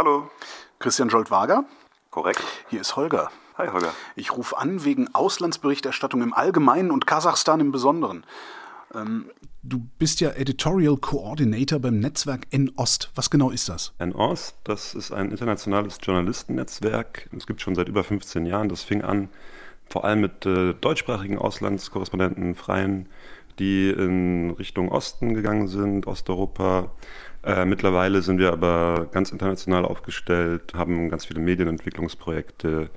Hallo. Christian Jolt-Wager. Korrekt. Hier ist Holger. Hi, Holger. Ich rufe an wegen Auslandsberichterstattung im Allgemeinen und Kasachstan im Besonderen. Ähm, du bist ja Editorial Coordinator beim Netzwerk N-Ost. Was genau ist das? N-Ost, das ist ein internationales Journalistennetzwerk. Es gibt schon seit über 15 Jahren. Das fing an vor allem mit äh, deutschsprachigen Auslandskorrespondenten, Freien, die in Richtung Osten gegangen sind, Osteuropa. Äh, mittlerweile sind wir aber ganz international aufgestellt, haben ganz viele Medienentwicklungsprojekte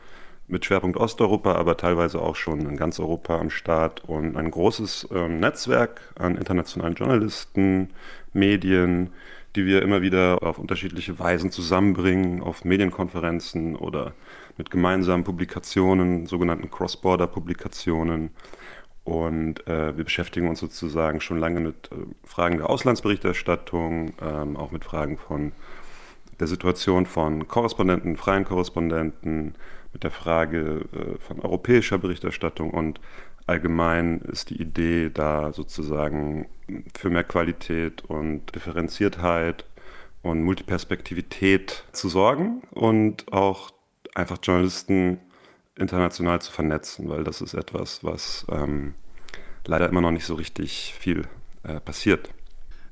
mit Schwerpunkt Osteuropa, aber teilweise auch schon in ganz Europa am Start und ein großes äh, Netzwerk an internationalen Journalisten, Medien, die wir immer wieder auf unterschiedliche Weisen zusammenbringen, auf Medienkonferenzen oder mit gemeinsamen Publikationen, sogenannten Cross-Border-Publikationen. Und äh, wir beschäftigen uns sozusagen schon lange mit äh, Fragen der Auslandsberichterstattung, ähm, auch mit Fragen von der Situation von Korrespondenten, freien Korrespondenten, mit der Frage äh, von europäischer Berichterstattung. Und allgemein ist die Idee da sozusagen für mehr Qualität und Differenziertheit und Multiperspektivität zu sorgen und auch einfach Journalisten international zu vernetzen, weil das ist etwas, was ähm, leider immer noch nicht so richtig viel äh, passiert.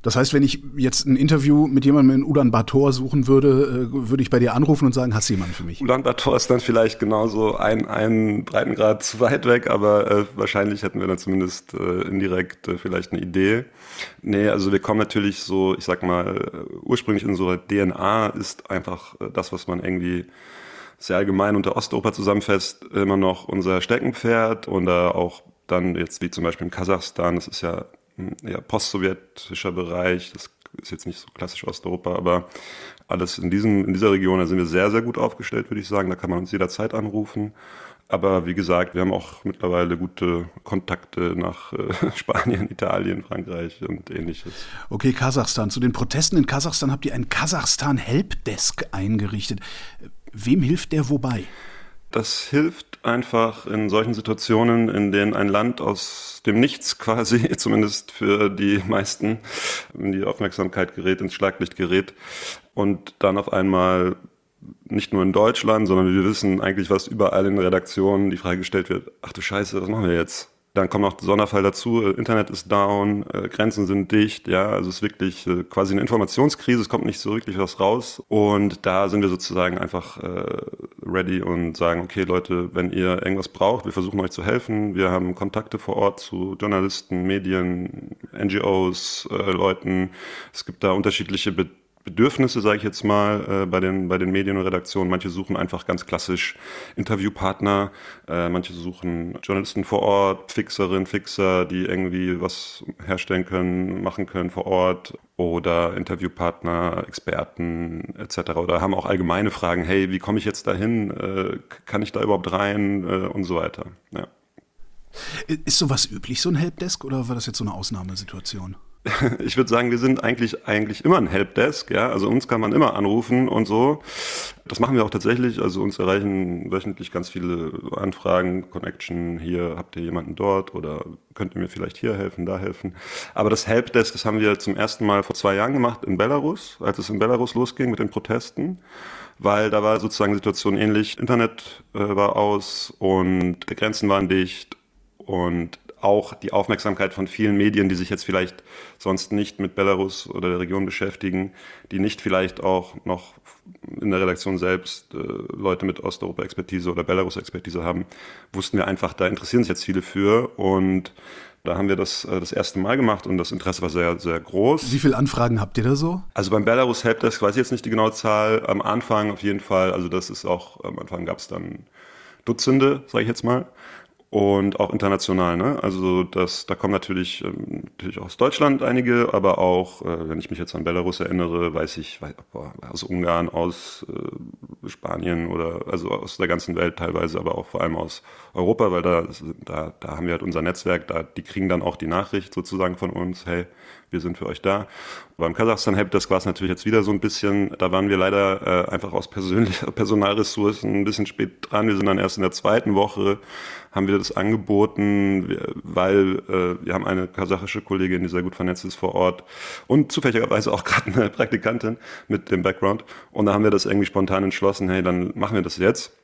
Das heißt, wenn ich jetzt ein Interview mit jemandem in Ulaanbaatar suchen würde, äh, würde ich bei dir anrufen und sagen, hast du jemanden für mich? Ulaanbaatar ist dann vielleicht genauso ein, ein Breitengrad zu weit weg, aber äh, wahrscheinlich hätten wir dann zumindest äh, indirekt äh, vielleicht eine Idee. Nee, also wir kommen natürlich so, ich sag mal, äh, ursprünglich in unserer DNA ist einfach äh, das, was man irgendwie sehr allgemein unter Osteuropa zusammenfasst, immer noch unser Steckenpferd und auch dann jetzt wie zum Beispiel in Kasachstan, das ist ja eher postsowjetischer Bereich, das ist jetzt nicht so klassisch Osteuropa, aber alles in, diesem, in dieser Region, da sind wir sehr, sehr gut aufgestellt, würde ich sagen. Da kann man uns jederzeit anrufen. Aber wie gesagt, wir haben auch mittlerweile gute Kontakte nach äh, Spanien, Italien, Frankreich und ähnliches. Okay, Kasachstan. Zu den Protesten in Kasachstan habt ihr ein Kasachstan Helpdesk eingerichtet. Wem hilft der wobei? Das hilft einfach in solchen Situationen, in denen ein Land aus dem Nichts quasi, zumindest für die meisten, in die Aufmerksamkeit gerät, ins Schlaglicht gerät und dann auf einmal nicht nur in Deutschland, sondern wir wissen eigentlich, was überall in Redaktionen die Frage gestellt wird, ach du Scheiße, was machen wir jetzt? Dann kommt noch der Sonderfall dazu, äh, Internet ist down, äh, Grenzen sind dicht, ja, also es ist wirklich äh, quasi eine Informationskrise, es kommt nicht so wirklich was raus. Und da sind wir sozusagen einfach ready und sagen, okay Leute, wenn ihr irgendwas braucht, wir versuchen euch zu helfen. Wir haben Kontakte vor Ort zu Journalisten, Medien, NGOs, Leuten. Es gibt da unterschiedliche Be Bedürfnisse, sage ich jetzt mal, äh, bei, den, bei den Medien und Redaktionen. Manche suchen einfach ganz klassisch Interviewpartner, äh, manche suchen Journalisten vor Ort, Fixerinnen, Fixer, die irgendwie was herstellen können, machen können vor Ort oder Interviewpartner, Experten etc. Oder haben auch allgemeine Fragen, hey, wie komme ich jetzt dahin? Äh, kann ich da überhaupt rein? Äh, und so weiter. Ja. Ist sowas üblich, so ein Helpdesk, oder war das jetzt so eine Ausnahmesituation? ich würde sagen, wir sind eigentlich eigentlich immer ein Helpdesk, ja. Also uns kann man immer anrufen und so. Das machen wir auch tatsächlich. Also uns erreichen wöchentlich ganz viele Anfragen, Connection. Hier habt ihr jemanden dort oder könnt ihr mir vielleicht hier helfen, da helfen. Aber das Helpdesk, das haben wir zum ersten Mal vor zwei Jahren gemacht in Belarus, als es in Belarus losging mit den Protesten weil da war sozusagen Situation ähnlich. Internet äh, war aus und die Grenzen waren dicht und auch die Aufmerksamkeit von vielen Medien, die sich jetzt vielleicht sonst nicht mit Belarus oder der Region beschäftigen, die nicht vielleicht auch noch in der Redaktion selbst äh, Leute mit Osteuropa-Expertise oder Belarus-Expertise haben, wussten wir einfach, da interessieren sich jetzt viele für und da haben wir das äh, das erste Mal gemacht und das Interesse war sehr, sehr groß. Wie viele Anfragen habt ihr da so? Also beim Belarus Helpdesk weiß ich jetzt nicht die genaue Zahl. Am Anfang auf jeden Fall, also das ist auch, am Anfang gab es dann Dutzende, sage ich jetzt mal und auch international. Ne? Also das, da kommen natürlich, ähm, natürlich aus Deutschland einige, aber auch, äh, wenn ich mich jetzt an Belarus erinnere, weiß ich, weiß, boah, aus Ungarn, aus äh, Spanien oder also aus der ganzen Welt teilweise, aber auch vor allem aus Europa, weil da, da, da haben wir halt unser Netzwerk, da, die kriegen dann auch die Nachricht sozusagen von uns, hey, wir sind für euch da. Beim Kasachstan Helpdesk war es natürlich jetzt wieder so ein bisschen, da waren wir leider äh, einfach aus persönlicher Personalressourcen ein bisschen spät dran. Wir sind dann erst in der zweiten Woche, haben wir das angeboten, weil äh, wir haben eine kasachische Kollegin, die sehr gut vernetzt ist vor Ort und zufälligerweise auch gerade eine Praktikantin mit dem Background. Und da haben wir das irgendwie spontan entschlossen, hey, dann machen wir das jetzt.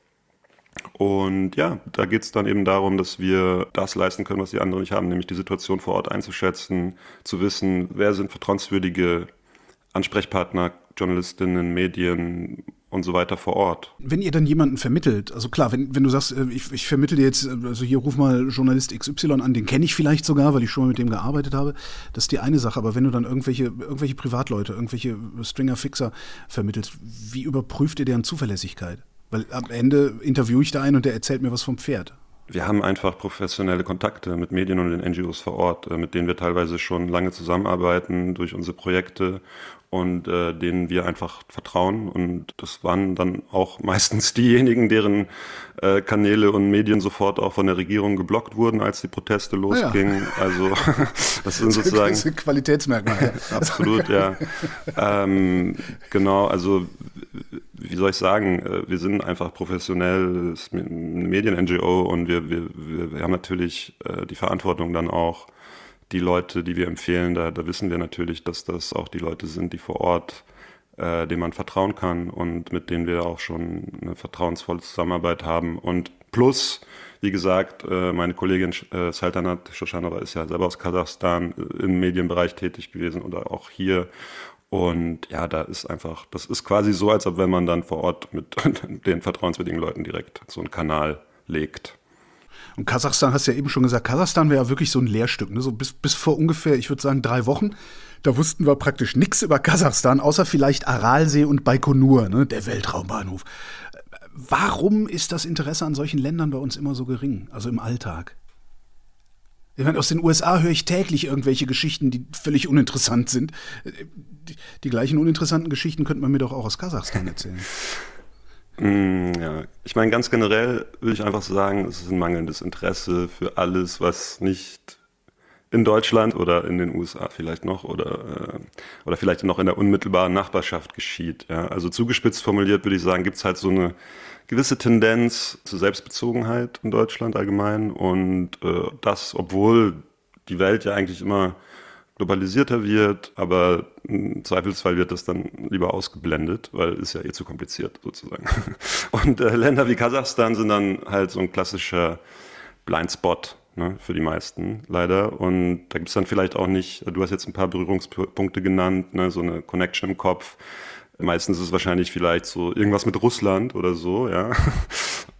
Und ja, da geht es dann eben darum, dass wir das leisten können, was die anderen nicht haben, nämlich die Situation vor Ort einzuschätzen, zu wissen, wer sind vertrauenswürdige Ansprechpartner, Journalistinnen, Medien und so weiter vor Ort. Wenn ihr dann jemanden vermittelt, also klar, wenn, wenn du sagst, äh, ich, ich vermittle jetzt, äh, also hier ruf mal Journalist XY an, den kenne ich vielleicht sogar, weil ich schon mal mit dem gearbeitet habe, das ist die eine Sache, aber wenn du dann irgendwelche, irgendwelche Privatleute, irgendwelche Stringer-Fixer vermittelst, wie überprüft ihr deren Zuverlässigkeit? Weil am Ende interviewe ich da einen und der erzählt mir was vom Pferd. Wir haben einfach professionelle Kontakte mit Medien und den NGOs vor Ort, äh, mit denen wir teilweise schon lange zusammenarbeiten durch unsere Projekte und äh, denen wir einfach vertrauen. Und das waren dann auch meistens diejenigen, deren äh, Kanäle und Medien sofort auch von der Regierung geblockt wurden, als die Proteste losgingen. Ah, ja. Also das sind sozusagen das ist ein Qualitätsmerkmal. Absolut, ja. ähm, genau, also wie soll ich sagen, äh, wir sind einfach professionelles Medien-NGO und wir, wir, wir haben natürlich äh, die Verantwortung dann auch, die Leute, die wir empfehlen, da, da wissen wir natürlich, dass das auch die Leute sind, die vor Ort, äh, denen man vertrauen kann und mit denen wir auch schon eine vertrauensvolle Zusammenarbeit haben. Und plus, wie gesagt, äh, meine Kollegin äh, Saltanat Shoshanova ist ja selber aus Kasachstan äh, im Medienbereich tätig gewesen oder auch hier. Und ja, da ist einfach, das ist quasi so, als ob wenn man dann vor Ort mit den vertrauenswürdigen Leuten direkt so einen Kanal legt. Und Kasachstan hast du ja eben schon gesagt, Kasachstan wäre ja wirklich so ein Lehrstück. Ne? So bis, bis vor ungefähr, ich würde sagen, drei Wochen. Da wussten wir praktisch nichts über Kasachstan, außer vielleicht Aralsee und Baikonur, ne? der Weltraumbahnhof. Warum ist das Interesse an solchen Ländern bei uns immer so gering, also im Alltag? Ich meine, aus den USA höre ich täglich irgendwelche Geschichten, die völlig uninteressant sind. Die, die gleichen uninteressanten Geschichten könnte man mir doch auch aus Kasachstan erzählen. Mm, ja, ich meine, ganz generell würde ich einfach sagen, es ist ein mangelndes Interesse für alles, was nicht in Deutschland oder in den USA vielleicht noch oder, äh, oder vielleicht noch in der unmittelbaren Nachbarschaft geschieht. Ja. Also zugespitzt formuliert würde ich sagen, gibt es halt so eine gewisse Tendenz zur Selbstbezogenheit in Deutschland allgemein und äh, das, obwohl die Welt ja eigentlich immer globalisierter wird, aber im Zweifelsfall wird das dann lieber ausgeblendet, weil ist ja eh zu kompliziert sozusagen. Und äh, Länder wie Kasachstan sind dann halt so ein klassischer Blindspot ne, für die meisten leider. Und da gibt es dann vielleicht auch nicht, du hast jetzt ein paar Berührungspunkte genannt, ne, so eine Connection im Kopf. Meistens ist es wahrscheinlich vielleicht so irgendwas mit Russland oder so, ja.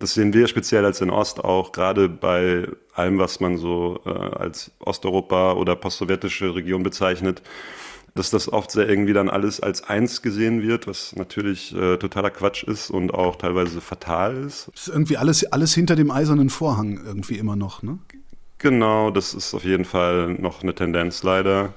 Das sehen wir speziell als in Ost auch, gerade bei allem, was man so äh, als Osteuropa oder postsowjetische Region bezeichnet, dass das oft sehr irgendwie dann alles als eins gesehen wird, was natürlich äh, totaler Quatsch ist und auch teilweise fatal ist. Das ist irgendwie alles, alles hinter dem eisernen Vorhang irgendwie immer noch, ne? Genau, das ist auf jeden Fall noch eine Tendenz leider.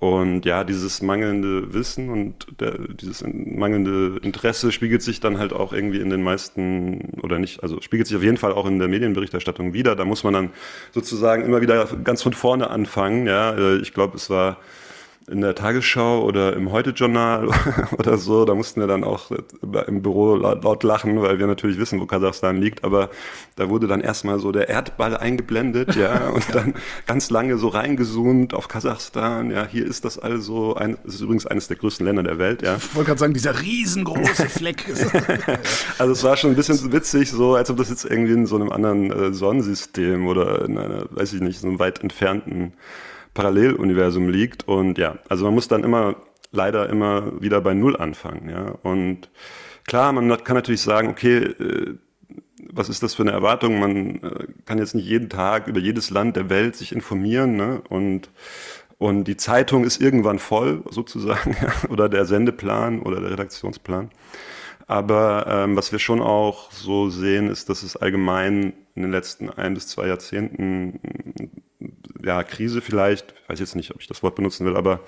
Und ja, dieses mangelnde Wissen und der, dieses mangelnde Interesse spiegelt sich dann halt auch irgendwie in den meisten, oder nicht, also spiegelt sich auf jeden Fall auch in der Medienberichterstattung wieder. Da muss man dann sozusagen immer wieder ganz von vorne anfangen. Ja, äh, ich glaube, es war in der Tagesschau oder im Heute-Journal oder so, da mussten wir dann auch im Büro laut, laut, lachen, weil wir natürlich wissen, wo Kasachstan liegt, aber da wurde dann erstmal so der Erdball eingeblendet, ja, und dann ganz lange so reingezoomt auf Kasachstan, ja, hier ist das also, ein, das ist übrigens eines der größten Länder der Welt, ja. Ich wollte gerade sagen, dieser riesengroße Fleck. also es war schon ein bisschen witzig, so als ob das jetzt irgendwie in so einem anderen äh, Sonnensystem oder in einer, weiß ich nicht, so einem weit entfernten Paralleluniversum liegt. Und ja, also man muss dann immer leider immer wieder bei Null anfangen. Ja? Und klar, man kann natürlich sagen, okay, äh, was ist das für eine Erwartung? Man äh, kann jetzt nicht jeden Tag über jedes Land der Welt sich informieren ne? und und die Zeitung ist irgendwann voll, sozusagen, oder der Sendeplan oder der Redaktionsplan. Aber ähm, was wir schon auch so sehen, ist, dass es allgemein in den letzten ein bis zwei Jahrzehnten ja, Krise vielleicht, ich weiß jetzt nicht, ob ich das Wort benutzen will, aber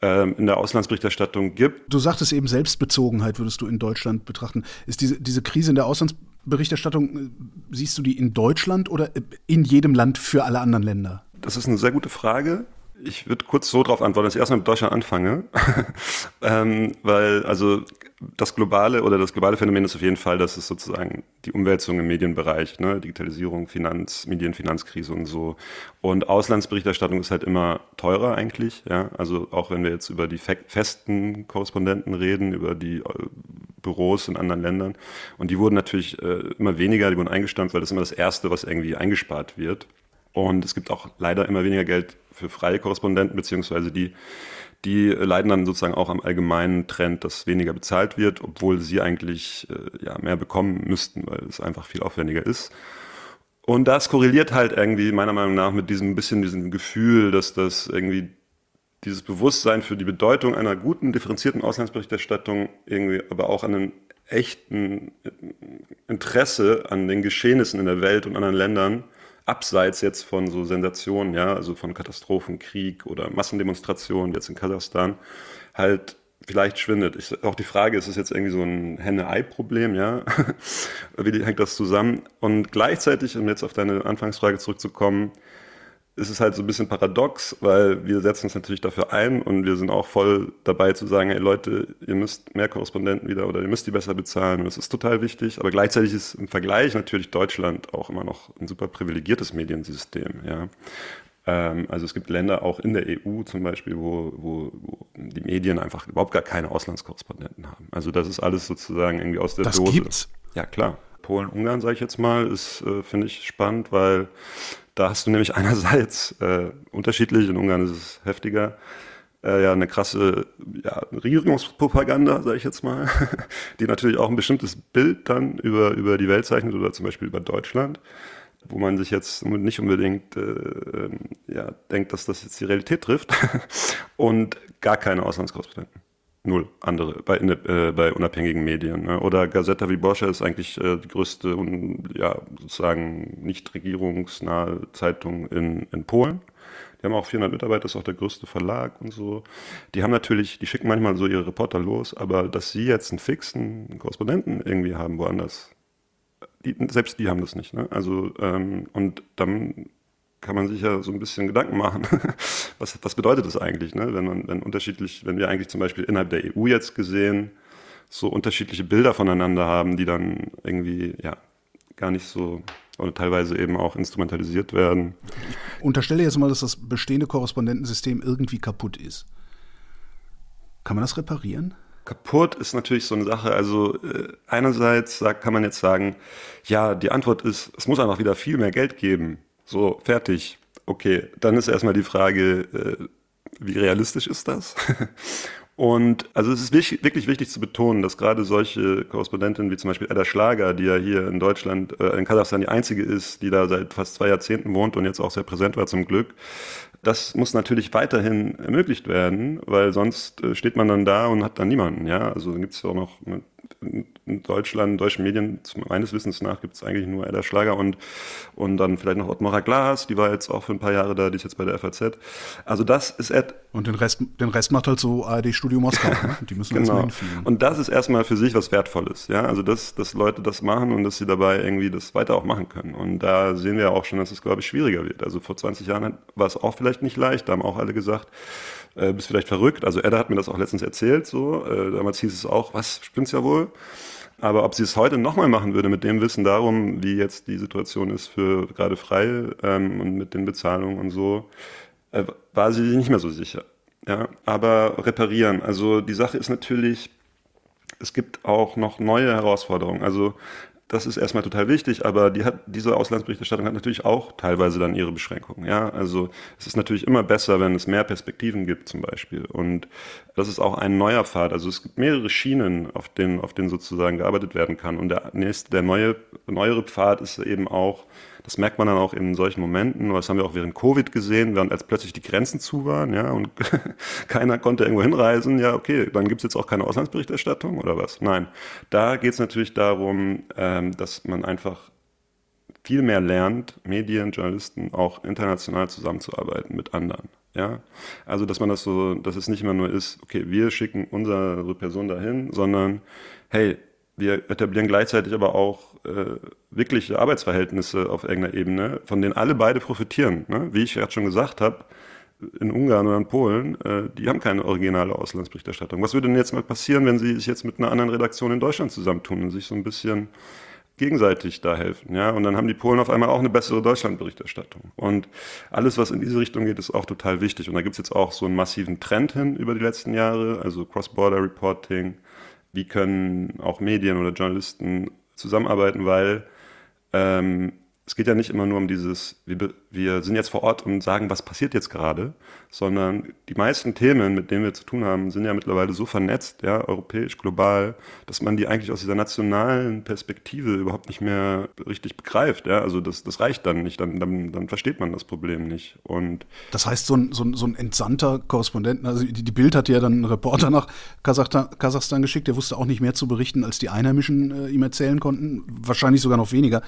ähm, in der Auslandsberichterstattung gibt. Du sagtest eben Selbstbezogenheit würdest du in Deutschland betrachten. Ist diese, diese Krise in der Auslandsberichterstattung, äh, siehst du die in Deutschland oder in jedem Land für alle anderen Länder? Das ist eine sehr gute Frage. Ich würde kurz so darauf antworten, dass ich erstmal mit Deutschland anfange. ähm, weil, also das globale oder das globale Phänomen ist auf jeden Fall, dass es sozusagen die Umwälzung im Medienbereich, ne, Digitalisierung, Finanz, Medienfinanzkrise und so. Und Auslandsberichterstattung ist halt immer teurer eigentlich, ja. Also auch wenn wir jetzt über die festen Korrespondenten reden, über die äh, Büros in anderen Ländern. Und die wurden natürlich äh, immer weniger, die wurden eingestampft, weil das ist immer das Erste, was irgendwie eingespart wird. Und es gibt auch leider immer weniger Geld für freie Korrespondenten, beziehungsweise die, die leiden dann sozusagen auch am allgemeinen Trend, dass weniger bezahlt wird, obwohl sie eigentlich äh, ja, mehr bekommen müssten, weil es einfach viel aufwendiger ist. Und das korreliert halt irgendwie meiner Meinung nach mit diesem bisschen diesem Gefühl, dass das irgendwie dieses Bewusstsein für die Bedeutung einer guten, differenzierten Auslandsberichterstattung irgendwie aber auch an einem echten Interesse an den Geschehnissen in der Welt und anderen Ländern abseits jetzt von so Sensationen, ja, also von Katastrophen, Krieg oder Massendemonstrationen jetzt in Kasachstan, halt vielleicht schwindet. Ich, auch die Frage, ist es jetzt irgendwie so ein Henne-Ei-Problem, ja? Wie hängt das zusammen? Und gleichzeitig, um jetzt auf deine Anfangsfrage zurückzukommen, ist es halt so ein bisschen paradox, weil wir setzen uns natürlich dafür ein und wir sind auch voll dabei zu sagen, hey Leute, ihr müsst mehr Korrespondenten wieder oder ihr müsst die besser bezahlen und das ist total wichtig, aber gleichzeitig ist im Vergleich natürlich Deutschland auch immer noch ein super privilegiertes Mediensystem, ja. Ähm, also es gibt Länder auch in der EU zum Beispiel, wo, wo, wo die Medien einfach überhaupt gar keine Auslandskorrespondenten haben. Also das ist alles sozusagen irgendwie aus der das Dose. Gibt's? Ja, klar. Polen, Ungarn, sage ich jetzt mal, ist, äh, finde ich, spannend, weil da hast du nämlich einerseits äh, unterschiedlich, in Ungarn ist es heftiger, äh, ja eine krasse ja, Regierungspropaganda, sage ich jetzt mal, die natürlich auch ein bestimmtes Bild dann über, über die Welt zeichnet oder zum Beispiel über Deutschland, wo man sich jetzt nicht unbedingt äh, ähm, ja, denkt, dass das jetzt die Realität trifft und gar keine Auslandskorrespondenten. Null andere bei, äh, bei unabhängigen Medien. Ne? Oder Gazeta Wyborcza ist eigentlich äh, die größte und ja, sozusagen nicht regierungsnahe Zeitung in, in Polen. Die haben auch 400 Mitarbeiter, ist auch der größte Verlag und so. Die haben natürlich, die schicken manchmal so ihre Reporter los, aber dass sie jetzt einen fixen Korrespondenten irgendwie haben woanders, die, selbst die haben das nicht. Ne? Also ähm, und dann kann man sich ja so ein bisschen Gedanken machen. was, was bedeutet das eigentlich, ne? wenn man, wenn unterschiedlich, wenn wir eigentlich zum Beispiel innerhalb der EU jetzt gesehen so unterschiedliche Bilder voneinander haben, die dann irgendwie ja gar nicht so oder teilweise eben auch instrumentalisiert werden. Ich unterstelle jetzt mal, dass das bestehende Korrespondentensystem irgendwie kaputt ist. Kann man das reparieren? Kaputt ist natürlich so eine Sache. Also äh, einerseits kann man jetzt sagen, ja, die Antwort ist, es muss einfach wieder viel mehr Geld geben. So, fertig. Okay, dann ist erstmal die Frage, äh, wie realistisch ist das? Und also es ist wirklich wichtig zu betonen, dass gerade solche Korrespondentinnen wie zum Beispiel Edda Schlager, die ja hier in Deutschland, äh, in Kasachstan die einzige ist, die da seit fast zwei Jahrzehnten wohnt und jetzt auch sehr präsent war zum Glück, das muss natürlich weiterhin ermöglicht werden, weil sonst äh, steht man dann da und hat dann niemanden. Ja, also gibt es auch noch in Deutschland, in deutschen Medien, meines Wissens nach, gibt es eigentlich nur Edda Schlager und, und dann vielleicht noch Ottmara Glas, die war jetzt auch für ein paar Jahre da, die ist jetzt bei der FAZ. Also das ist Ed. Und den Rest, den Rest macht halt so ARD Studio Moskau. Ne? Die müssen genau. hinfliegen. Und das ist erstmal für sich was Wertvolles. Ja, also dass, dass Leute das machen und dass sie dabei irgendwie das weiter auch machen können. Und da sehen wir auch schon, dass es, glaube ich, schwieriger wird. Also vor 20 Jahren war es auch vielleicht nicht leicht, da haben auch alle gesagt, äh, bist vielleicht verrückt. Also Edda hat mir das auch letztens erzählt, so. Äh, damals hieß es auch, was, spinnst ja wohl? Aber ob sie es heute nochmal machen würde, mit dem Wissen darum, wie jetzt die Situation ist für gerade frei ähm, und mit den Bezahlungen und so, äh, war sie sich nicht mehr so sicher. Ja, aber reparieren. Also die Sache ist natürlich, es gibt auch noch neue Herausforderungen. Also das ist erstmal total wichtig, aber die hat, diese Auslandsberichterstattung hat natürlich auch teilweise dann ihre Beschränkungen. Ja, also es ist natürlich immer besser, wenn es mehr Perspektiven gibt zum Beispiel. Und das ist auch ein neuer Pfad. Also es gibt mehrere Schienen, auf denen, auf denen sozusagen gearbeitet werden kann. Und der nächste, der neue, neuere Pfad ist eben auch, das merkt man dann auch in solchen Momenten, das haben wir auch während Covid gesehen, während als plötzlich die Grenzen zu waren, ja, und keiner konnte irgendwo hinreisen, ja, okay, dann gibt's jetzt auch keine Auslandsberichterstattung oder was? Nein. Da geht's natürlich darum, ähm, dass man einfach viel mehr lernt, Medien, Journalisten auch international zusammenzuarbeiten mit anderen. Ja, also dass man das so, dass es nicht immer nur ist, okay, wir schicken unsere Person dahin, sondern hey, wir etablieren gleichzeitig aber auch äh, wirkliche Arbeitsverhältnisse auf irgendeiner Ebene, von denen alle beide profitieren. Ne? Wie ich gerade schon gesagt habe, in Ungarn oder in Polen, äh, die haben keine originale Auslandsberichterstattung. Was würde denn jetzt mal passieren, wenn sie sich jetzt mit einer anderen Redaktion in Deutschland zusammentun und sich so ein bisschen gegenseitig da helfen. Ja? Und dann haben die Polen auf einmal auch eine bessere Deutschlandberichterstattung. Und alles, was in diese Richtung geht, ist auch total wichtig. Und da gibt es jetzt auch so einen massiven Trend hin über die letzten Jahre, also Cross-Border-Reporting. Wie können auch Medien oder Journalisten zusammenarbeiten, weil ähm, es geht ja nicht immer nur um dieses, wir, wir, sind jetzt vor Ort und sagen, was passiert jetzt gerade, sondern die meisten Themen, mit denen wir zu tun haben, sind ja mittlerweile so vernetzt, ja, europäisch, global, dass man die eigentlich aus dieser nationalen Perspektive überhaupt nicht mehr richtig begreift. Ja? Also das, das reicht dann nicht, dann, dann, dann versteht man das Problem nicht. Und das heißt, so ein, so ein, so ein entsandter Korrespondent, also die, die Bild hat ja dann einen Reporter nach Kasachstan, Kasachstan geschickt, der wusste auch nicht mehr zu berichten, als die Einheimischen äh, ihm erzählen konnten, wahrscheinlich sogar noch weniger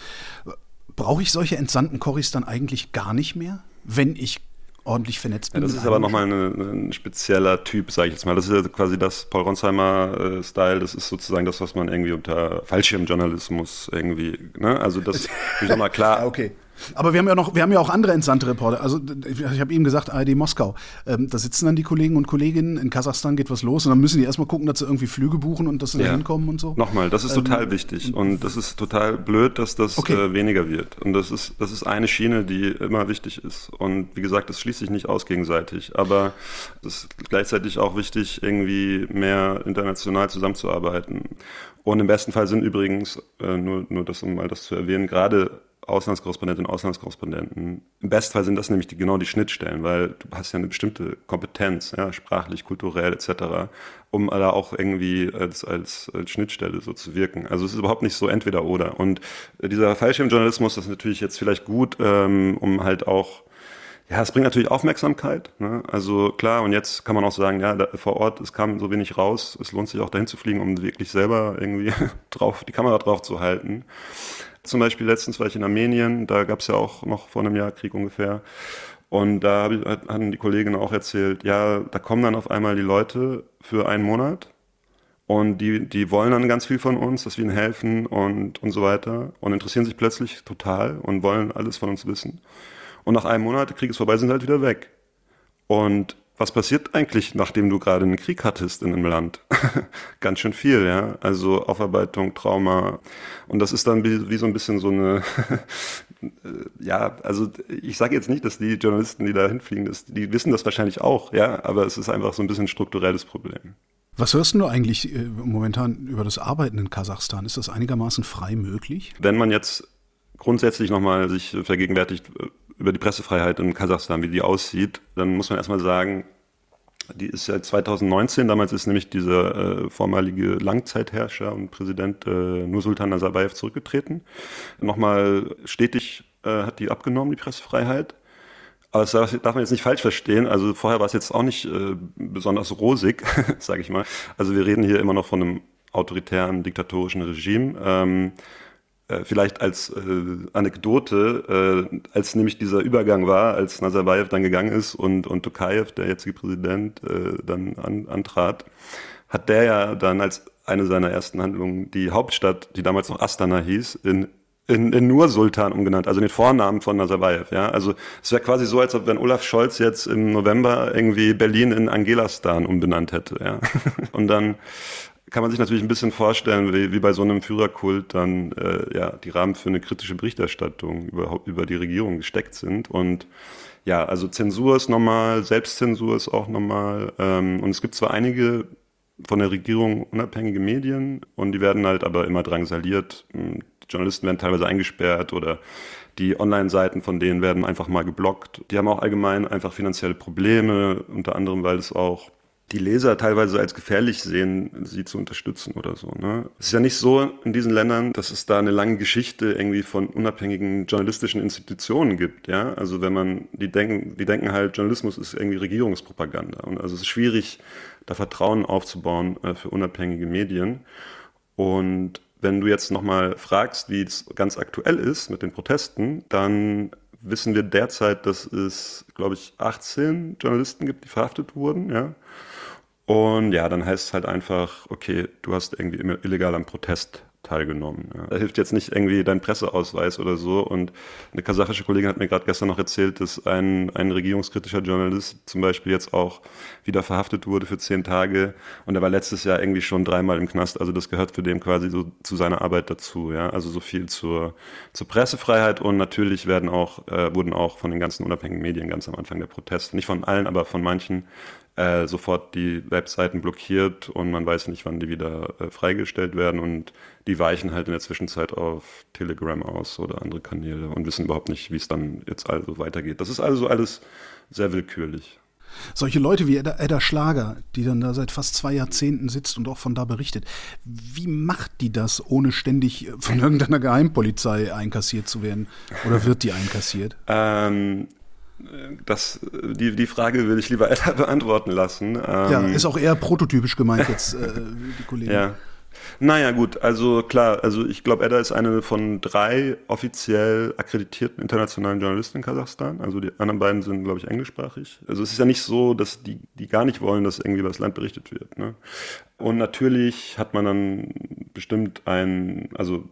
brauche ich solche entsandten Corris dann eigentlich gar nicht mehr, wenn ich ordentlich vernetzt bin? Ja, das ist aber nochmal ein spezieller Typ, sage ich jetzt mal. Das ist ja quasi das Paul Ronsheimer-Style. Äh, das ist sozusagen das, was man irgendwie unter Fallschirmjournalismus irgendwie, ne? Also das, ich sag mal, klar. Ah, okay. Aber wir haben ja noch, wir haben ja auch andere entsandte Reporter. Also ich habe eben gesagt, ARD Moskau. Ähm, da sitzen dann die Kollegen und Kolleginnen, in Kasachstan geht was los und dann müssen die erstmal gucken, dass sie irgendwie Flüge buchen und dass sie ja. da hinkommen und so. Nochmal, das ist ähm, total wichtig und das ist total blöd, dass das okay. äh, weniger wird. Und das ist, das ist eine Schiene, die immer wichtig ist. Und wie gesagt, das schließt sich nicht aus gegenseitig. Aber es ist gleichzeitig auch wichtig, irgendwie mehr international zusammenzuarbeiten. Und im besten Fall sind übrigens, äh, nur, nur das, um mal das zu erwähnen, gerade Auslandskorrespondentinnen und Auslandskorrespondenten. Im Bestfall sind das nämlich die, genau die Schnittstellen, weil du hast ja eine bestimmte Kompetenz, ja, sprachlich, kulturell etc., um da auch irgendwie als, als, als Schnittstelle so zu wirken. Also es ist überhaupt nicht so entweder oder. Und dieser Fallschirmjournalismus, ist natürlich jetzt vielleicht gut, ähm, um halt auch ja, es bringt natürlich Aufmerksamkeit. Ne? Also klar, und jetzt kann man auch sagen, ja, da, vor Ort, es kam so wenig raus, es lohnt sich auch dahin zu fliegen, um wirklich selber irgendwie drauf, die Kamera drauf zu halten. Zum Beispiel letztens war ich in Armenien, da gab es ja auch noch vor einem Jahr Krieg ungefähr. Und da ich, hatten die Kolleginnen auch erzählt, ja, da kommen dann auf einmal die Leute für einen Monat und die, die wollen dann ganz viel von uns, dass wir ihnen helfen und, und so weiter und interessieren sich plötzlich total und wollen alles von uns wissen. Und nach einem Monat, der Krieg ist vorbei, sind halt wieder weg. Und was passiert eigentlich, nachdem du gerade einen Krieg hattest in einem Land? Ganz schön viel, ja. Also Aufarbeitung, Trauma. Und das ist dann wie, wie so ein bisschen so eine, ja, also ich sage jetzt nicht, dass die Journalisten, die da hinfliegen, die wissen das wahrscheinlich auch, ja, aber es ist einfach so ein bisschen ein strukturelles Problem. Was hörst du eigentlich äh, momentan über das Arbeiten in Kasachstan? Ist das einigermaßen frei möglich? Wenn man jetzt grundsätzlich nochmal sich vergegenwärtigt, über die Pressefreiheit in Kasachstan, wie die aussieht, dann muss man erstmal sagen, die ist seit 2019, damals ist nämlich dieser äh, vormalige Langzeitherrscher und Präsident äh, Nursultan Nazarbayev zurückgetreten. Nochmal stetig äh, hat die abgenommen, die Pressefreiheit. Aber das darf man jetzt nicht falsch verstehen. Also vorher war es jetzt auch nicht äh, besonders rosig, sage ich mal. Also wir reden hier immer noch von einem autoritären, diktatorischen Regime. Ähm, äh, vielleicht als äh, Anekdote, äh, als nämlich dieser Übergang war, als Nazarbayev dann gegangen ist und, und Tokayev, der jetzige Präsident, äh, dann an, antrat, hat der ja dann als eine seiner ersten Handlungen die Hauptstadt, die damals noch Astana hieß, in in, in Nur Sultan umgenannt, also den Vornamen von Nazarbayev, ja. Also es wäre quasi so, als ob wenn Olaf Scholz jetzt im November irgendwie Berlin in Angelastan umbenannt hätte, ja. Und dann kann man sich natürlich ein bisschen vorstellen, wie, wie bei so einem Führerkult dann äh, ja, die Rahmen für eine kritische Berichterstattung über, über die Regierung gesteckt sind. Und ja, also Zensur ist normal, Selbstzensur ist auch normal. Ähm, und es gibt zwar einige von der Regierung unabhängige Medien und die werden halt aber immer drangsaliert. Hm, die Journalisten werden teilweise eingesperrt oder die Online-Seiten von denen werden einfach mal geblockt. Die haben auch allgemein einfach finanzielle Probleme, unter anderem, weil es auch die Leser teilweise als gefährlich sehen, sie zu unterstützen oder so. Ne? Es ist ja nicht so in diesen Ländern, dass es da eine lange Geschichte irgendwie von unabhängigen journalistischen Institutionen gibt. Ja, also wenn man die denken, die denken halt, Journalismus ist irgendwie Regierungspropaganda und also es ist schwierig, da Vertrauen aufzubauen äh, für unabhängige Medien. Und wenn du jetzt nochmal fragst, wie es ganz aktuell ist mit den Protesten, dann wissen wir derzeit, dass es, glaube ich, 18 Journalisten gibt, die verhaftet wurden, ja. Und ja, dann heißt es halt einfach, okay, du hast irgendwie illegal am Protest teilgenommen. Ja. Da hilft jetzt nicht irgendwie dein Presseausweis oder so. Und eine kasachische Kollegin hat mir gerade gestern noch erzählt, dass ein, ein regierungskritischer Journalist zum Beispiel jetzt auch wieder verhaftet wurde für zehn Tage. Und er war letztes Jahr irgendwie schon dreimal im Knast. Also das gehört für den quasi so zu seiner Arbeit dazu. Ja, also so viel zur, zur Pressefreiheit. Und natürlich werden auch, äh, wurden auch von den ganzen unabhängigen Medien ganz am Anfang der Protest, nicht von allen, aber von manchen, äh, sofort die Webseiten blockiert und man weiß nicht, wann die wieder äh, freigestellt werden und die weichen halt in der Zwischenzeit auf Telegram aus oder andere Kanäle und wissen überhaupt nicht, wie es dann jetzt also weitergeht. Das ist also alles sehr willkürlich. Solche Leute wie Edda, Edda, Schlager, die dann da seit fast zwei Jahrzehnten sitzt und auch von da berichtet, wie macht die das, ohne ständig von irgendeiner Geheimpolizei einkassiert zu werden? Oder wird die einkassiert? Ähm, das, die, die Frage will ich lieber Edda beantworten lassen. ja, ähm, ist auch eher prototypisch gemeint jetzt, äh, die Kollegen. Ja. Naja, gut, also klar, also ich glaube, Edda ist eine von drei offiziell akkreditierten internationalen Journalisten in Kasachstan. Also die anderen beiden sind, glaube ich, englischsprachig. Also es ist ja nicht so, dass die, die gar nicht wollen, dass irgendwie über das Land berichtet wird. Ne? Und natürlich hat man dann bestimmt ein, also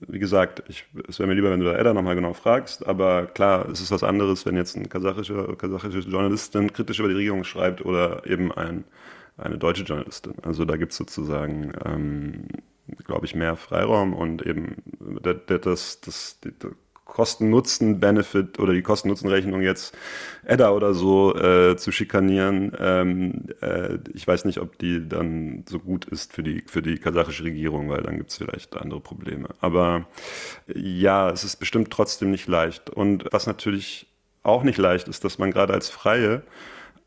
wie gesagt, ich, es wäre mir lieber, wenn du da Edda nochmal genau fragst, aber klar, es ist was anderes, wenn jetzt ein kasachischer, kasachische Journalistin kritisch über die Regierung schreibt oder eben ein, eine deutsche Journalistin. Also da gibt es sozusagen, ähm, glaube ich, mehr Freiraum und eben das, das, das, Kosten-Nutzen-Benefit oder die Kosten-Nutzen-Rechnung jetzt Edda oder so äh, zu schikanieren. Ähm, äh, ich weiß nicht, ob die dann so gut ist für die, für die kasachische Regierung, weil dann gibt es vielleicht andere Probleme. Aber ja, es ist bestimmt trotzdem nicht leicht. Und was natürlich auch nicht leicht ist, dass man gerade als Freie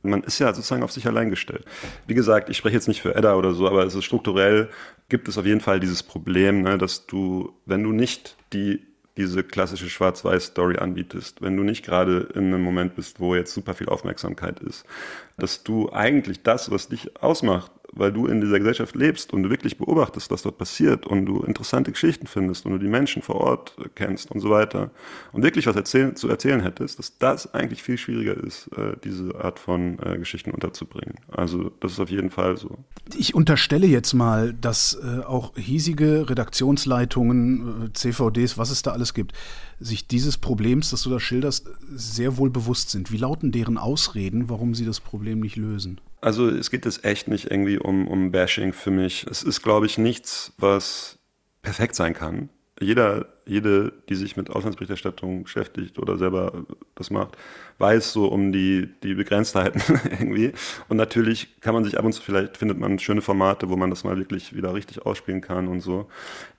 man ist ja sozusagen auf sich allein gestellt. Wie gesagt, ich spreche jetzt nicht für Edda oder so, aber es ist strukturell gibt es auf jeden Fall dieses Problem, ne, dass du, wenn du nicht die diese klassische Schwarz-Weiß-Story anbietest, wenn du nicht gerade in einem Moment bist, wo jetzt super viel Aufmerksamkeit ist, dass du eigentlich das, was dich ausmacht, weil du in dieser Gesellschaft lebst und du wirklich beobachtest, was dort passiert und du interessante Geschichten findest und du die Menschen vor Ort kennst und so weiter und wirklich was erzählen, zu erzählen hättest, dass das eigentlich viel schwieriger ist, äh, diese Art von äh, Geschichten unterzubringen. Also das ist auf jeden Fall so. Ich unterstelle jetzt mal, dass äh, auch hiesige Redaktionsleitungen, CVDs, was es da alles gibt, sich dieses Problems, das du da schilderst, sehr wohl bewusst sind. Wie lauten deren Ausreden, warum sie das Problem nicht lösen? Also es geht jetzt echt nicht irgendwie um, um Bashing für mich. Es ist, glaube ich, nichts, was perfekt sein kann. Jeder, jede, die sich mit Auslandsberichterstattung beschäftigt oder selber das macht, weiß so um die, die Begrenztheiten irgendwie. Und natürlich kann man sich ab und zu, vielleicht findet man schöne Formate, wo man das mal wirklich wieder richtig ausspielen kann und so.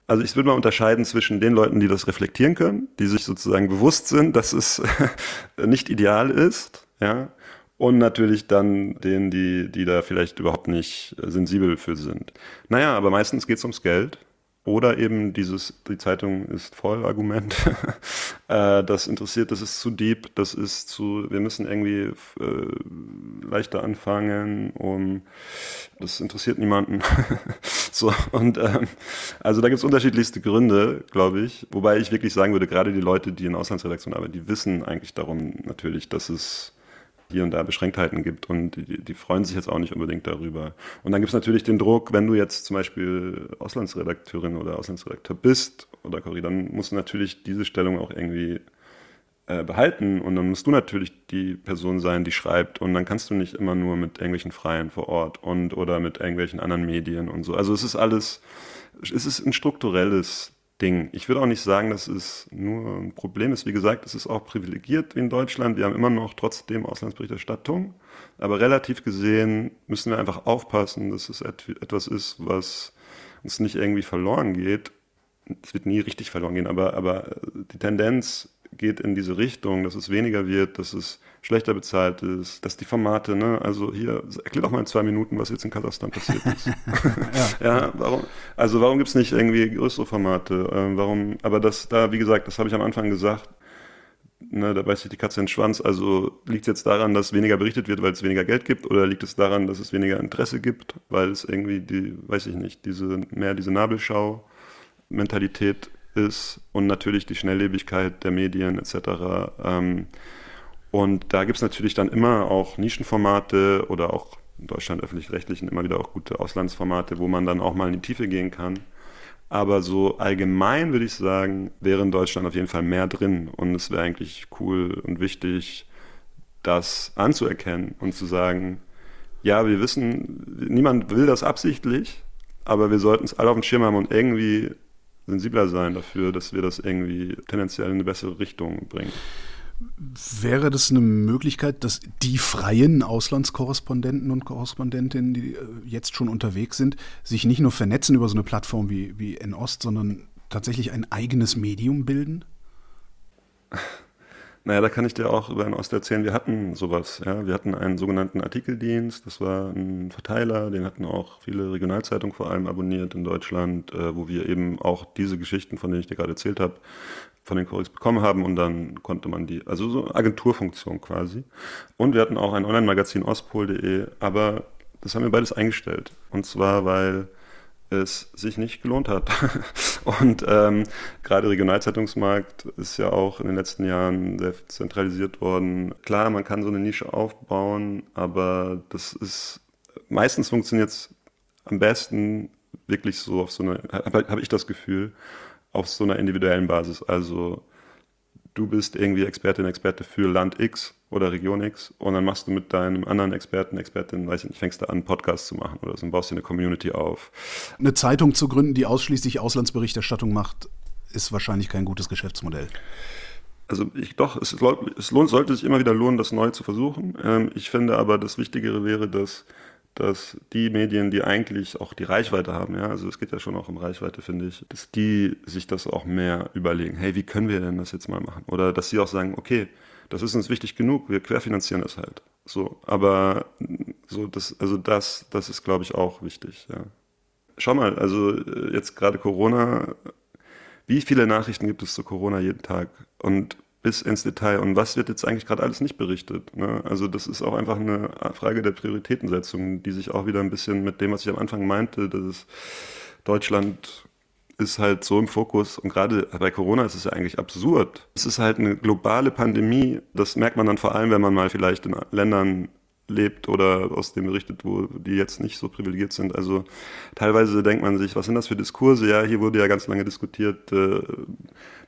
Also ich würde mal unterscheiden zwischen den Leuten, die das reflektieren können, die sich sozusagen bewusst sind, dass es nicht ideal ist, ja, und natürlich dann denen, die, die da vielleicht überhaupt nicht sensibel für sind. Naja, aber meistens geht es ums Geld. Oder eben dieses, die Zeitung ist voll Argument. äh, das interessiert, das ist zu deep, das ist zu, wir müssen irgendwie äh, leichter anfangen, um das interessiert niemanden. so, und ähm, also da gibt es unterschiedlichste Gründe, glaube ich. Wobei ich wirklich sagen würde, gerade die Leute, die in Auslandsredaktionen arbeiten, die wissen eigentlich darum natürlich, dass es hier und da Beschränktheiten gibt und die, die freuen sich jetzt auch nicht unbedingt darüber. Und dann gibt es natürlich den Druck, wenn du jetzt zum Beispiel Auslandsredakteurin oder Auslandsredakteur bist oder Corrie, dann musst du natürlich diese Stellung auch irgendwie äh, behalten und dann musst du natürlich die Person sein, die schreibt und dann kannst du nicht immer nur mit irgendwelchen Freien vor Ort und oder mit irgendwelchen anderen Medien und so. Also es ist alles, es ist ein strukturelles Ding. Ich würde auch nicht sagen, dass es nur ein Problem ist. Wie gesagt, es ist auch privilegiert in Deutschland. Wir haben immer noch trotzdem Auslandsberichterstattung. Aber relativ gesehen müssen wir einfach aufpassen, dass es etwas ist, was uns nicht irgendwie verloren geht. Es wird nie richtig verloren gehen, aber, aber die Tendenz geht in diese Richtung, dass es weniger wird, dass es schlechter bezahlt ist, dass die Formate, ne, also hier, erklär doch mal in zwei Minuten, was jetzt in Kasachstan passiert ist. ja. ja, warum, also warum gibt es nicht irgendwie größere Formate? Ähm, warum, aber das da, wie gesagt, das habe ich am Anfang gesagt, ne, da beißt sich die Katze in den Schwanz. Also liegt es jetzt daran, dass weniger berichtet wird, weil es weniger Geld gibt, oder liegt es daran, dass es weniger Interesse gibt, weil es irgendwie die, weiß ich nicht, diese, mehr diese Nabelschau Mentalität ist und natürlich die Schnelllebigkeit der Medien etc. Ähm, und da gibt es natürlich dann immer auch Nischenformate oder auch in Deutschland öffentlich-rechtlichen immer wieder auch gute Auslandsformate, wo man dann auch mal in die Tiefe gehen kann. Aber so allgemein würde ich sagen, wäre in Deutschland auf jeden Fall mehr drin. Und es wäre eigentlich cool und wichtig, das anzuerkennen und zu sagen, ja, wir wissen, niemand will das absichtlich, aber wir sollten es alle auf dem Schirm haben und irgendwie sensibler sein dafür, dass wir das irgendwie tendenziell in eine bessere Richtung bringen. Wäre das eine Möglichkeit, dass die freien Auslandskorrespondenten und Korrespondentinnen, die äh, jetzt schon unterwegs sind, sich nicht nur vernetzen über so eine Plattform wie, wie NOst, sondern tatsächlich ein eigenes Medium bilden? Naja, da kann ich dir auch über einen Ost erzählen. Wir hatten sowas. Ja. Wir hatten einen sogenannten Artikeldienst. Das war ein Verteiler. Den hatten auch viele Regionalzeitungen vor allem abonniert in Deutschland, äh, wo wir eben auch diese Geschichten, von denen ich dir gerade erzählt habe, von den Chorus bekommen haben und dann konnte man die, also so Agenturfunktion quasi. Und wir hatten auch ein Online-Magazin ostpol.de, aber das haben wir beides eingestellt. Und zwar, weil es sich nicht gelohnt hat. Und ähm, gerade Regionalzeitungsmarkt ist ja auch in den letzten Jahren sehr zentralisiert worden. Klar, man kann so eine Nische aufbauen, aber das ist meistens funktioniert es am besten wirklich so auf so eine, habe hab ich das Gefühl, auf so einer individuellen Basis. Also du bist irgendwie Expertin, Experte für Land X oder Region X und dann machst du mit deinem anderen Experten, Expertin, weiß ich nicht, fängst du an, Podcasts zu machen oder so und baust dir eine Community auf. Eine Zeitung zu gründen, die ausschließlich Auslandsberichterstattung macht, ist wahrscheinlich kein gutes Geschäftsmodell. Also ich doch, es, es lohnt, sollte sich immer wieder lohnen, das neu zu versuchen. Ähm, ich finde aber, das Wichtigere wäre, dass dass die Medien, die eigentlich auch die Reichweite haben, ja, also es geht ja schon auch um Reichweite, finde ich, dass die sich das auch mehr überlegen, hey, wie können wir denn das jetzt mal machen? Oder dass sie auch sagen, okay, das ist uns wichtig genug, wir querfinanzieren das halt. So, aber so das, also das, das ist, glaube ich, auch wichtig, ja. Schau mal, also jetzt gerade Corona, wie viele Nachrichten gibt es zu Corona jeden Tag? Und bis ins Detail. Und was wird jetzt eigentlich gerade alles nicht berichtet? Ne? Also das ist auch einfach eine Frage der Prioritätensetzung, die sich auch wieder ein bisschen mit dem, was ich am Anfang meinte, dass Deutschland ist halt so im Fokus und gerade bei Corona ist es ja eigentlich absurd. Es ist halt eine globale Pandemie. Das merkt man dann vor allem, wenn man mal vielleicht in Ländern lebt oder aus dem berichtet, wo die jetzt nicht so privilegiert sind. Also teilweise denkt man sich, was sind das für Diskurse? Ja, hier wurde ja ganz lange diskutiert, äh,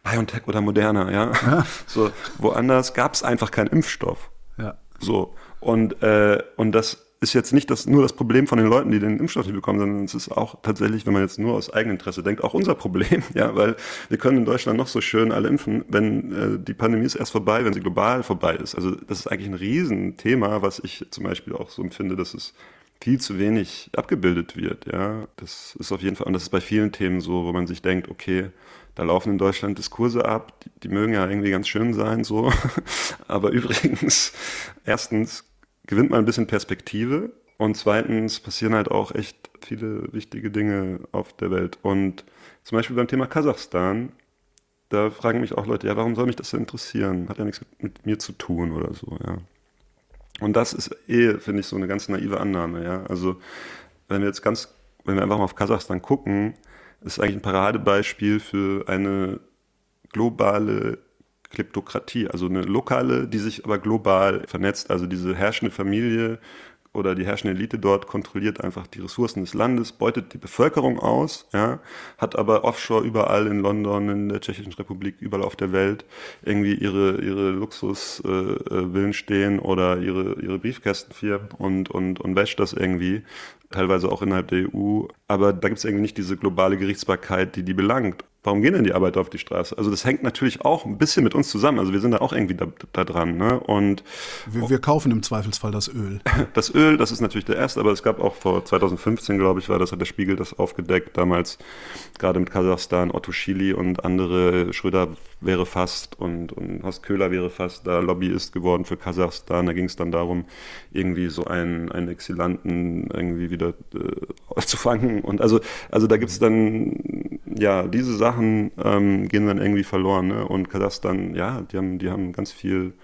BioNTech oder Moderna, ja. ja. So, woanders gab es einfach keinen Impfstoff. Ja. So. Und, äh, und das ist jetzt nicht das, nur das Problem von den Leuten, die den Impfstoff nicht bekommen, sondern es ist auch tatsächlich, wenn man jetzt nur aus Eigeninteresse denkt, auch unser Problem, ja, weil wir können in Deutschland noch so schön alle impfen, wenn äh, die Pandemie ist erst vorbei, wenn sie global vorbei ist. Also das ist eigentlich ein Riesenthema, was ich zum Beispiel auch so empfinde, dass es viel zu wenig abgebildet wird, ja. Das ist auf jeden Fall, und das ist bei vielen Themen so, wo man sich denkt, okay, da laufen in Deutschland Diskurse ab, die, die mögen ja irgendwie ganz schön sein, so. Aber übrigens, erstens gewinnt man ein bisschen Perspektive und zweitens passieren halt auch echt viele wichtige Dinge auf der Welt. Und zum Beispiel beim Thema Kasachstan, da fragen mich auch Leute, ja, warum soll mich das interessieren? Hat ja nichts mit, mit mir zu tun oder so, ja. Und das ist eh, finde ich, so eine ganz naive Annahme, ja. Also, wenn wir jetzt ganz, wenn wir einfach mal auf Kasachstan gucken, ist eigentlich ein Paradebeispiel für eine globale Kleptokratie, also eine lokale, die sich aber global vernetzt. Also diese herrschende Familie oder die herrschende Elite dort kontrolliert einfach die Ressourcen des Landes, beutet die Bevölkerung aus, ja, hat aber offshore überall in London, in der Tschechischen Republik, überall auf der Welt irgendwie ihre, ihre Luxusvillen äh, stehen oder ihre, ihre Briefkästenfirmen und, und, und wäscht das irgendwie, teilweise auch innerhalb der EU. Aber da gibt es irgendwie nicht diese globale Gerichtsbarkeit, die die belangt. Warum gehen denn die Arbeiter auf die Straße? Also das hängt natürlich auch ein bisschen mit uns zusammen. Also wir sind da auch irgendwie da, da dran. Ne? Und wir, wir, kaufen im Zweifelsfall das Öl. Das Öl, das ist natürlich der erste, aber es gab auch vor 2015, glaube ich, war das, hat der Spiegel das aufgedeckt, damals gerade mit Kasachstan, Otto Schili und andere, Schröder wäre fast und, und Horst Köhler wäre fast da Lobbyist geworden für Kasachstan. Da ging es dann darum, irgendwie so einen, einen Exilanten irgendwie wieder äh, zu fangen. Und also, also da gibt es dann ja diese Sachen Sachen ähm, gehen dann irgendwie verloren. Ne? Und Kasachstan, ja, die haben, die haben ganz viel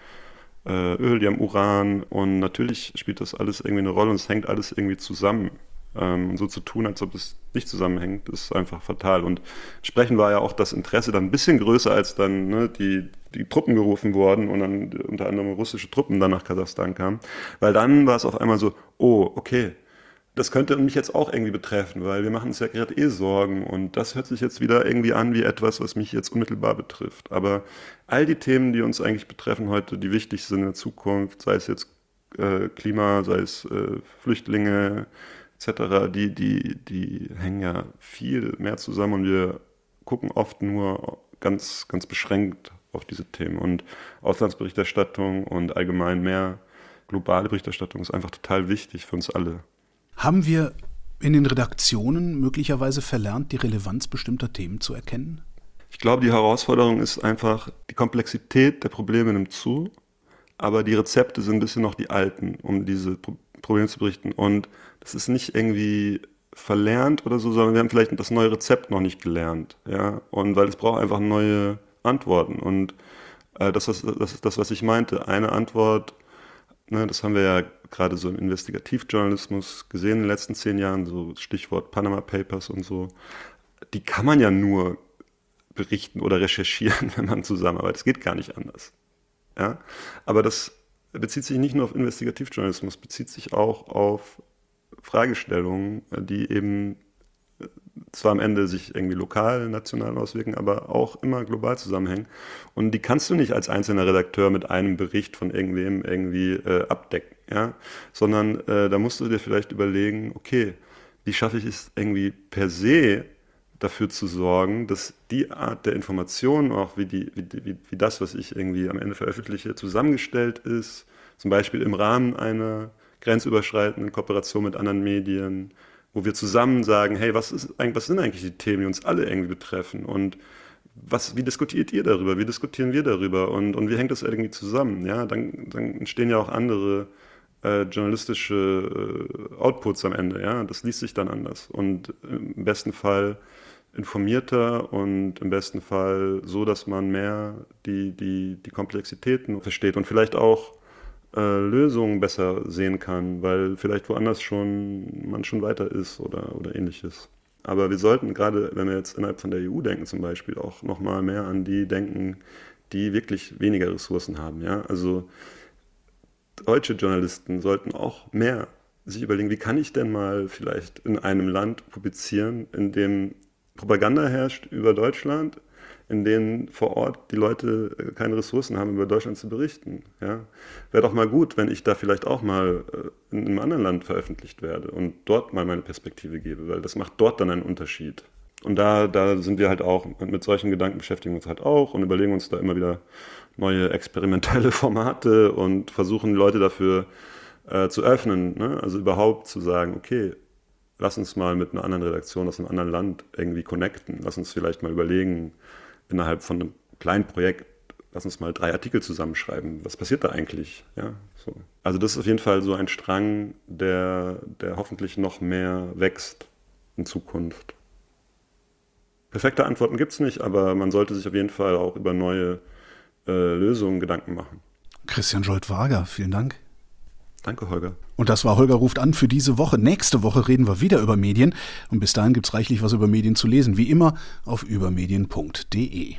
äh, Öl, die haben Uran und natürlich spielt das alles irgendwie eine Rolle und es hängt alles irgendwie zusammen. Ähm, und so zu tun, als ob es nicht zusammenhängt, ist einfach fatal. Und entsprechend war ja auch das Interesse dann ein bisschen größer, als dann ne, die, die Truppen gerufen wurden und dann unter anderem russische Truppen dann nach Kasachstan kamen. Weil dann war es auf einmal so, oh, okay, das könnte mich jetzt auch irgendwie betreffen, weil wir machen uns ja gerade eh Sorgen und das hört sich jetzt wieder irgendwie an wie etwas, was mich jetzt unmittelbar betrifft. Aber all die Themen, die uns eigentlich betreffen heute, die wichtig sind in der Zukunft, sei es jetzt äh, Klima, sei es äh, Flüchtlinge etc., die, die, die hängen ja viel mehr zusammen und wir gucken oft nur ganz, ganz beschränkt auf diese Themen. Und Auslandsberichterstattung und allgemein mehr globale Berichterstattung ist einfach total wichtig für uns alle. Haben wir in den Redaktionen möglicherweise verlernt, die Relevanz bestimmter Themen zu erkennen? Ich glaube, die Herausforderung ist einfach, die Komplexität der Probleme nimmt zu, aber die Rezepte sind ein bisschen noch die alten, um diese Probleme zu berichten. Und das ist nicht irgendwie verlernt oder so, sondern wir haben vielleicht das neue Rezept noch nicht gelernt. Ja? Und weil es braucht einfach neue Antworten. Und äh, das, was, das ist das, was ich meinte. Eine Antwort, ne, das haben wir ja gerade so im Investigativjournalismus gesehen in den letzten zehn Jahren, so Stichwort Panama Papers und so, die kann man ja nur berichten oder recherchieren, wenn man zusammenarbeitet. Es geht gar nicht anders. Ja? Aber das bezieht sich nicht nur auf Investigativjournalismus, bezieht sich auch auf Fragestellungen, die eben zwar am Ende sich irgendwie lokal, national auswirken, aber auch immer global zusammenhängen. Und die kannst du nicht als einzelner Redakteur mit einem Bericht von irgendwem irgendwie äh, abdecken, ja, sondern äh, da musst du dir vielleicht überlegen, okay, wie schaffe ich es irgendwie per se dafür zu sorgen, dass die Art der Information, auch wie, die, wie, wie, das, was ich irgendwie am Ende veröffentliche, zusammengestellt ist, zum Beispiel im Rahmen einer grenzüberschreitenden Kooperation mit anderen Medien, wo wir zusammen sagen, hey, was, ist, was sind eigentlich die Themen, die uns alle irgendwie betreffen? Und was, wie diskutiert ihr darüber, wie diskutieren wir darüber? Und, und wie hängt das irgendwie zusammen? Ja, dann, dann entstehen ja auch andere äh, journalistische äh, Outputs am Ende, ja, das liest sich dann anders und im besten Fall informierter und im besten Fall so, dass man mehr die, die, die Komplexitäten versteht und vielleicht auch äh, Lösungen besser sehen kann, weil vielleicht woanders schon man schon weiter ist oder, oder ähnliches. Aber wir sollten gerade, wenn wir jetzt innerhalb von der EU denken zum Beispiel, auch nochmal mehr an die denken, die wirklich weniger Ressourcen haben. Ja? Also deutsche Journalisten sollten auch mehr sich überlegen, wie kann ich denn mal vielleicht in einem Land publizieren, in dem Propaganda herrscht über Deutschland, in denen vor Ort die Leute äh, keine Ressourcen haben, über Deutschland zu berichten. Ja? Wäre doch mal gut, wenn ich da vielleicht auch mal äh, in einem anderen Land veröffentlicht werde und dort mal meine Perspektive gebe, weil das macht dort dann einen Unterschied. Und da, da sind wir halt auch, mit solchen Gedanken beschäftigen wir uns halt auch und überlegen uns da immer wieder neue experimentelle Formate und versuchen Leute dafür äh, zu öffnen. Ne? Also überhaupt zu sagen, okay, lass uns mal mit einer anderen Redaktion aus einem anderen Land irgendwie connecten. Lass uns vielleicht mal überlegen, innerhalb von einem kleinen Projekt, lass uns mal drei Artikel zusammenschreiben. Was passiert da eigentlich? Ja, so. Also das ist auf jeden Fall so ein Strang, der, der hoffentlich noch mehr wächst in Zukunft. Perfekte Antworten gibt es nicht, aber man sollte sich auf jeden Fall auch über neue äh, Lösungen Gedanken machen. Christian Scholt-Wager, vielen Dank. Danke, Holger. Und das war Holger ruft an für diese Woche. Nächste Woche reden wir wieder über Medien. Und bis dahin gibt es reichlich was über Medien zu lesen. Wie immer auf übermedien.de.